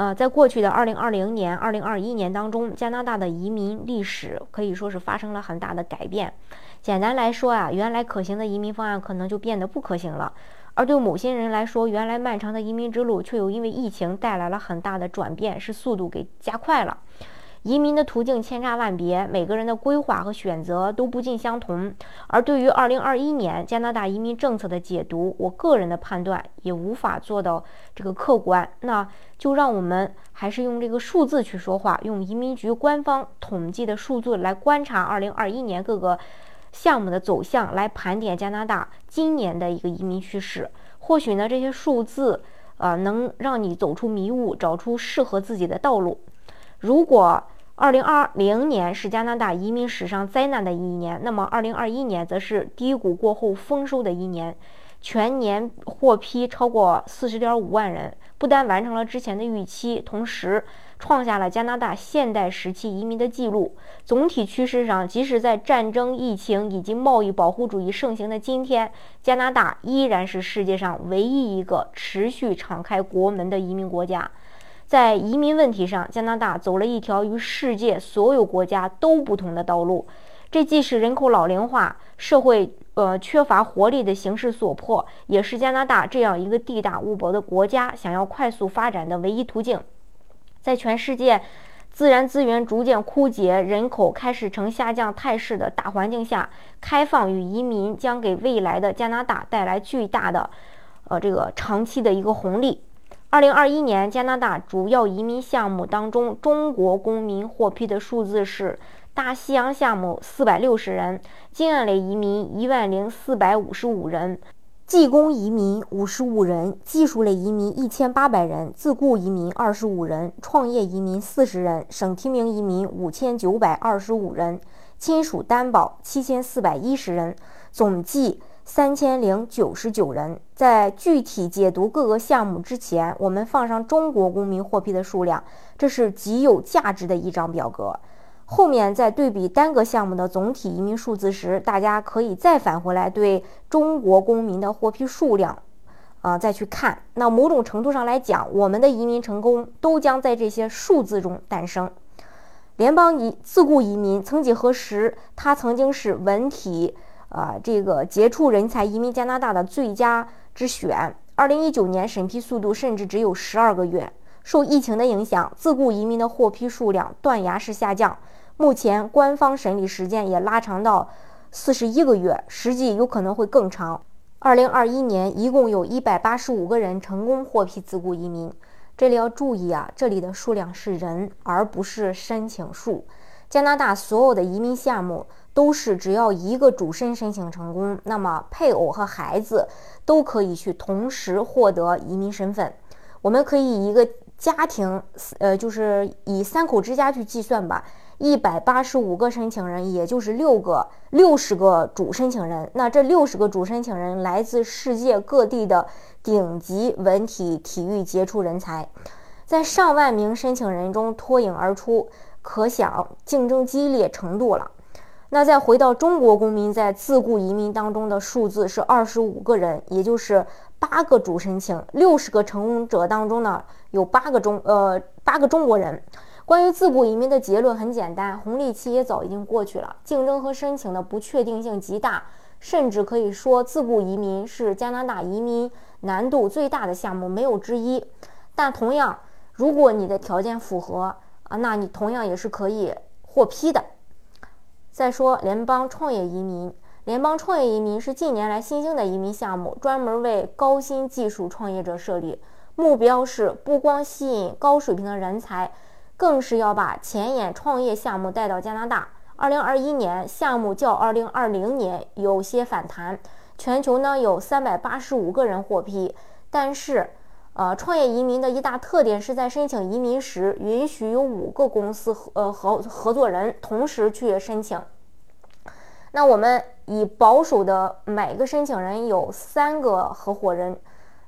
呃，在过去的二零二零年、二零二一年当中，加拿大的移民历史可以说是发生了很大的改变。简单来说啊，原来可行的移民方案可能就变得不可行了；而对某些人来说，原来漫长的移民之路却又因为疫情带来了很大的转变，是速度给加快了。移民的途径千差万别，每个人的规划和选择都不尽相同。而对于2021年加拿大移民政策的解读，我个人的判断也无法做到这个客观。那就让我们还是用这个数字去说话，用移民局官方统计的数字来观察2021年各个项目的走向，来盘点加拿大今年的一个移民趋势。或许呢，这些数字呃能让你走出迷雾，找出适合自己的道路。如果二零二零年是加拿大移民史上灾难的一年，那么二零二一年则是低谷过后丰收的一年，全年获批超过四十点五万人，不但完成了之前的预期，同时创下了加拿大现代时期移民的记录。总体趋势上，即使在战争、疫情以及贸易保护主义盛行的今天，加拿大依然是世界上唯一一个持续敞开国门的移民国家。在移民问题上，加拿大走了一条与世界所有国家都不同的道路。这既是人口老龄化、社会呃缺乏活力的形势所迫，也是加拿大这样一个地大物博的国家想要快速发展的唯一途径。在全世界自然资源逐渐枯竭、人口开始呈下降态势的大环境下，开放与移民将给未来的加拿大带来巨大的呃这个长期的一个红利。二零二一年，加拿大主要移民项目当中，中国公民获批的数字是：大西洋项目四百六十人，经验类移民一万零四百五十五人，技工移民五十五人，技术类移民一千八百人，自雇移民二十五人，创业移民四十人，省提名移民五千九百二十五人，亲属担保七千四百一十人，总计。三千零九十九人，在具体解读各个项目之前，我们放上中国公民获批的数量，这是极有价值的一张表格。后面在对比单个项目的总体移民数字时，大家可以再返回来对中国公民的获批数量，啊，再去看。那某种程度上来讲，我们的移民成功都将在这些数字中诞生。联邦移自雇移民，曾几何时，它曾经是文体。啊，这个杰出人才移民加拿大的最佳之选。二零一九年审批速度甚至只有十二个月。受疫情的影响，自雇移民的获批数量断崖式下降。目前官方审理时间也拉长到四十一个月，实际有可能会更长。二零二一年一共有一百八十五个人成功获批自雇移民。这里要注意啊，这里的数量是人，而不是申请数。加拿大所有的移民项目。都是只要一个主申申请成功，那么配偶和孩子都可以去同时获得移民身份。我们可以一个家庭，呃，就是以三口之家去计算吧。一百八十五个申请人，也就是六个六十个主申请人。那这六十个主申请人来自世界各地的顶级文体体育杰出人才，在上万名申请人中脱颖而出，可想竞争激烈程度了。那再回到中国公民在自雇移民当中的数字是二十五个人，也就是八个主申请，六十个成功者当中呢有八个中呃八个中国人。关于自雇移民的结论很简单，红利期也早已经过去了，竞争和申请的不确定性极大，甚至可以说自雇移民是加拿大移民难度最大的项目，没有之一。但同样，如果你的条件符合啊，那你同样也是可以获批的。再说联邦创业移民，联邦创业移民是近年来新兴的移民项目，专门为高新技术创业者设立，目标是不光吸引高水平的人才，更是要把前沿创业项目带到加拿大。二零二一年项目较二零二零年有些反弹，全球呢有三百八十五个人获批，但是。呃，创业移民的一大特点是在申请移民时，允许有五个公司合呃合合作人同时去申请。那我们以保守的每个申请人有三个合伙人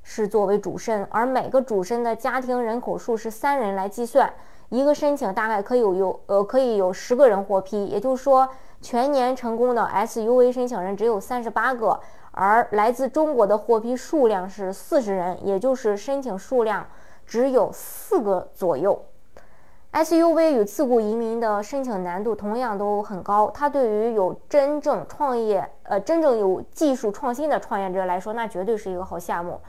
是作为主申，而每个主申的家庭人口数是三人来计算，一个申请大概可以有有呃可以有十个人获批，也就是说全年成功的 SUV 申请人只有三十八个，而来自中国的获批数量是四十人，也就是申请数量只有四个左右。SUV 与自雇移民的申请难度同样都很高，它对于有真正创业、呃真正有技术创新的创业者来说，那绝对是一个好项目。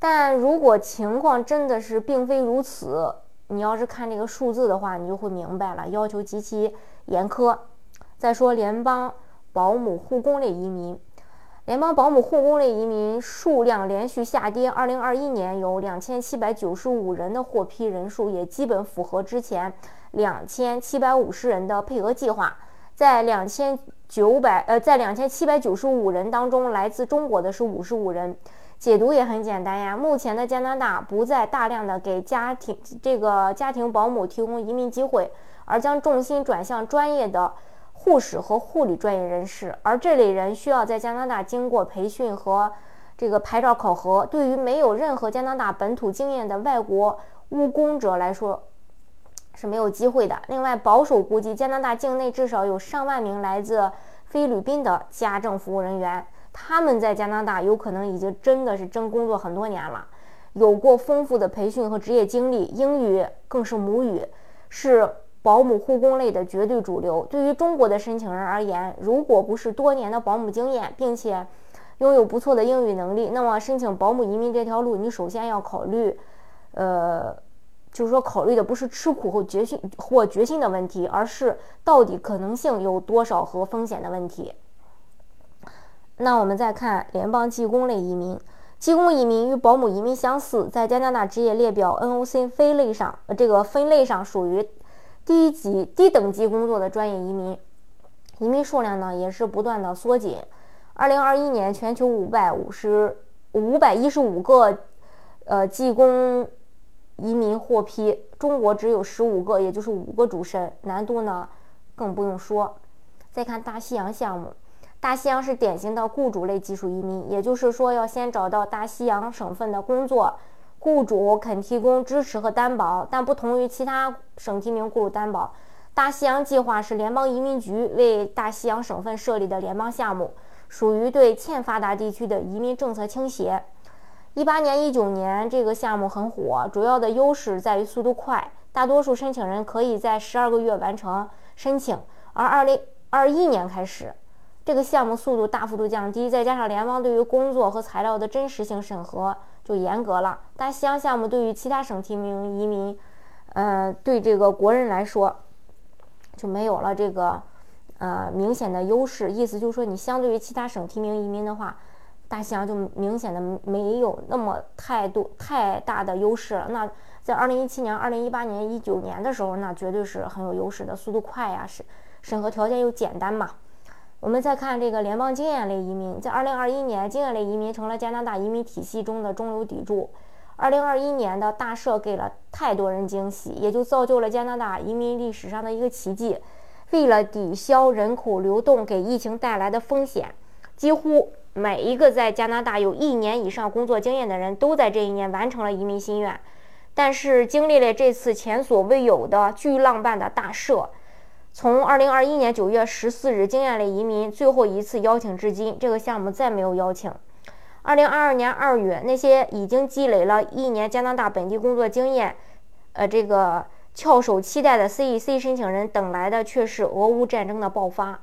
但如果情况真的是并非如此，你要是看这个数字的话，你就会明白了，要求极其严苛。再说联邦保姆护工类移民。联邦保姆护工类移民数量连续下跌，二零二一年有两千七百九十五人的获批人数，也基本符合之前两千七百五十人的配额计划。在两千九百呃，在两千七百九十五人当中，来自中国的是五十五人。解读也很简单呀，目前的加拿大不再大量的给家庭这个家庭保姆提供移民机会，而将重心转向专业的。护士和护理专业人士，而这类人需要在加拿大经过培训和这个牌照考核。对于没有任何加拿大本土经验的外国务工者来说是没有机会的。另外，保守估计，加拿大境内至少有上万名来自菲律宾的家政服务人员，他们在加拿大有可能已经真的是真工作很多年了，有过丰富的培训和职业经历，英语更是母语，是。保姆护工类的绝对主流。对于中国的申请人而言，如果不是多年的保姆经验，并且拥有不错的英语能力，那么申请保姆移民这条路，你首先要考虑，呃，就是说考虑的不是吃苦或决心或决心的问题，而是到底可能性有多少和风险的问题。那我们再看联邦技工类移民，技工移民与保姆移民相似，在加拿大职业列表 NOC 分类上，这个分类上属于。低级、低等级工作的专业移民，移民数量呢也是不断的缩紧。二零二一年，全球五百五十五百一十五个呃技工移民获批，中国只有十五个，也就是五个主申，难度呢更不用说。再看大西洋项目，大西洋是典型的雇主类技术移民，也就是说要先找到大西洋省份的工作。雇主肯提供支持和担保，但不同于其他省提名雇主担保，大西洋计划是联邦移民局为大西洋省份设立的联邦项目，属于对欠发达地区的移民政策倾斜。一八年、一九年这个项目很火，主要的优势在于速度快，大多数申请人可以在十二个月完成申请，而二零二一年开始，这个项目速度大幅度降低，再加上联邦对于工作和材料的真实性审核。就严格了。大西洋项目对于其他省提名移民，呃，对这个国人来说，就没有了这个呃明显的优势。意思就是说，你相对于其他省提名移民的话，大西洋就明显的没有那么太多太大的优势了。那在二零一七年、二零一八年、一九年的时候，那绝对是很有优势的，速度快呀，是审核条件又简单嘛。我们再看这个联邦经验类移民，在二零二一年，经验类移民成了加拿大移民体系中的中流砥柱。二零二一年的大赦给了太多人惊喜，也就造就了加拿大移民历史上的一个奇迹。为了抵消人口流动给疫情带来的风险，几乎每一个在加拿大有一年以上工作经验的人都在这一年完成了移民心愿。但是，经历了这次前所未有的巨浪般的大赦。从二零二一年九月十四日经验类移民最后一次邀请至今，这个项目再没有邀请。二零二二年二月，那些已经积累了一年加拿大本地工作经验，呃，这个翘首期待的 CEC 申请人等来的却是俄乌战争的爆发。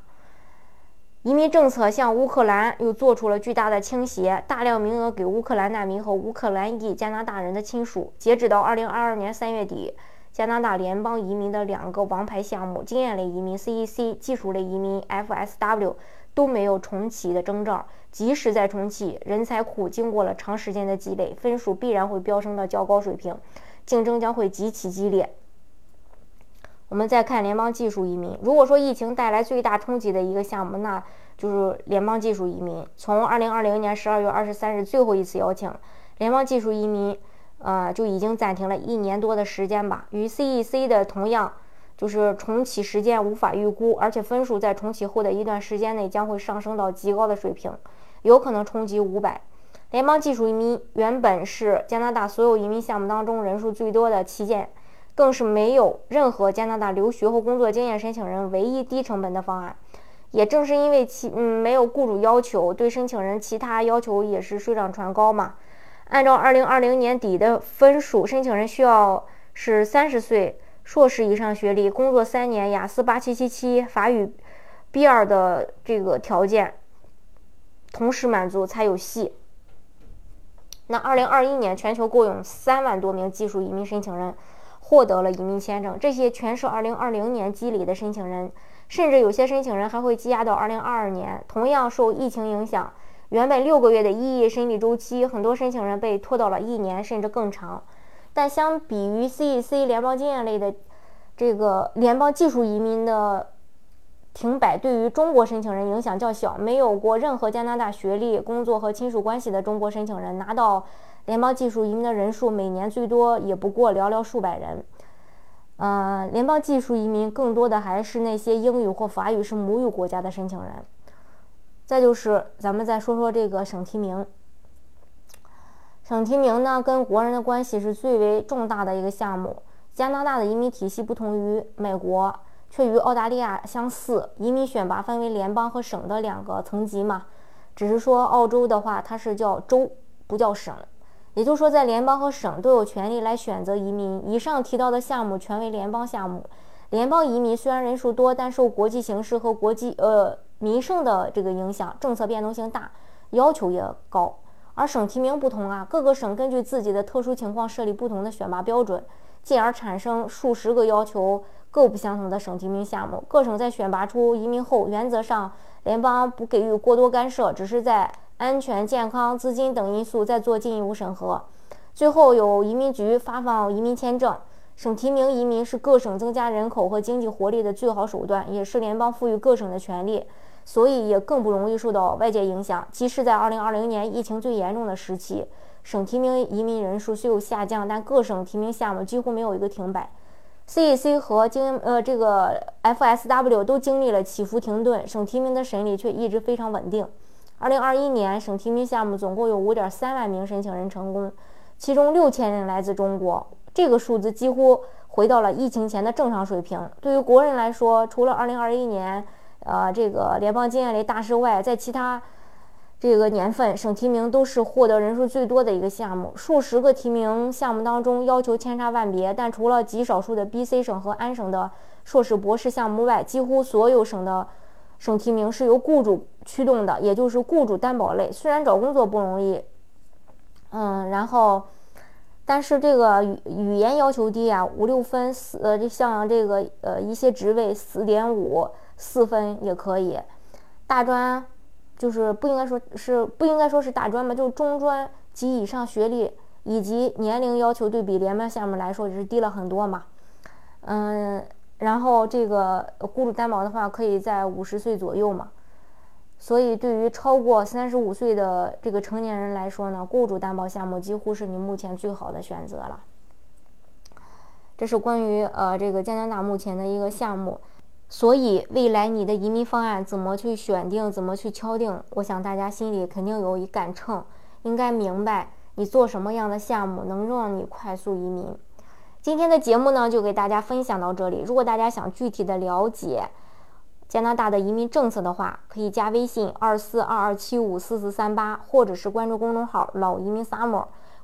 移民政策向乌克兰又做出了巨大的倾斜，大量名额给乌克兰难民和乌克兰裔加拿大人的亲属。截止到二零二二年三月底。加拿大联邦移民的两个王牌项目——经验类移民 （CEC）、技术类移民 （FSW） 都没有重启的征兆。即使再重启，人才库经过了长时间的积累，分数必然会飙升到较高水平，竞争将会极其激烈。我们再看联邦技术移民。如果说疫情带来最大冲击的一个项目，那就是联邦技术移民。从2020年12月23日最后一次邀请联邦技术移民。呃，就已经暂停了一年多的时间吧。与 CEC 的同样，就是重启时间无法预估，而且分数在重启后的一段时间内将会上升到极高的水平，有可能冲击五百。联邦技术移民原本是加拿大所有移民项目当中人数最多的旗舰，更是没有任何加拿大留学或工作经验申请人唯一低成本的方案。也正是因为其嗯没有雇主要求，对申请人其他要求也是水涨船高嘛。按照二零二零年底的分数，申请人需要是三十岁、硕士以上学历、工作三年、雅思八七七七、法语 B 二的这个条件同时满足才有戏。那二零二一年全球共有三万多名技术移民申请人获得了移民签证，这些全是二零二零年积累的申请人。甚至有些申请人还会积压到二零二二年。同样受疫情影响，原本六个月的 EE 审理周期，很多申请人被拖到了一年甚至更长。但相比于 CEC 联邦经验类的这个联邦技术移民的停摆，对于中国申请人影响较小。没有过任何加拿大学历、工作和亲属关系的中国申请人拿到联邦技术移民的人数，每年最多也不过寥寥数百人。呃，联邦技术移民更多的还是那些英语或法语是母语国家的申请人。再就是，咱们再说说这个省提名。省提名呢，跟国人的关系是最为重大的一个项目。加拿大的移民体系不同于美国，却与澳大利亚相似，移民选拔分为联邦和省的两个层级嘛。只是说，澳洲的话，它是叫州，不叫省。也就是说，在联邦和省都有权利来选择移民。以上提到的项目全为联邦项目。联邦移民虽然人数多，但受国际形势和国际呃民生的这个影响，政策变动性大，要求也高。而省提名不同啊，各个省根据自己的特殊情况设立不同的选拔标准，进而产生数十个要求各不相同的省提名项目。各省在选拔出移民后，原则上联邦不给予过多干涉，只是在。安全、健康、资金等因素再做进一步审核，最后由移民局发放移民签证。省提名移民是各省增加人口和经济活力的最好手段，也是联邦赋予各省的权利，所以也更不容易受到外界影响。即使在2020年疫情最严重的时期，省提名移民人数虽有下降，但各省提名项目几乎没有一个停摆。CEC 和经呃这个 FSW 都经历了起伏停顿，省提名的审理却一直非常稳定。二零二一年，省提名项目总共有五点三万名申请人成功，其中六千人来自中国，这个数字几乎回到了疫情前的正常水平。对于国人来说，除了二零二一年，呃，这个联邦经验类大师外，在其他这个年份，省提名都是获得人数最多的一个项目。数十个提名项目当中，要求千差万别，但除了极少数的 BC 省和安省的硕士、博士项目外，几乎所有省的。省提名是由雇主驱动的，也就是雇主担保类。虽然找工作不容易，嗯，然后，但是这个语语言要求低啊，五六分四呃，像这个呃一些职位四点五四分也可以。大专就是不应该说是不应该说是大专吧，就是中专及以上学历以及年龄要求对比联邦项目来说也是低了很多嘛，嗯。然后这个雇主担保的话，可以在五十岁左右嘛，所以对于超过三十五岁的这个成年人来说呢，雇主担保项目几乎是你目前最好的选择了。这是关于呃这个加拿大目前的一个项目，所以未来你的移民方案怎么去选定，怎么去敲定，我想大家心里肯定有一杆秤，应该明白你做什么样的项目能让你快速移民。今天的节目呢，就给大家分享到这里。如果大家想具体的了解加拿大的移民政策的话，可以加微信二四二二七五四四三八，或者是关注公众号“老移民 summer”，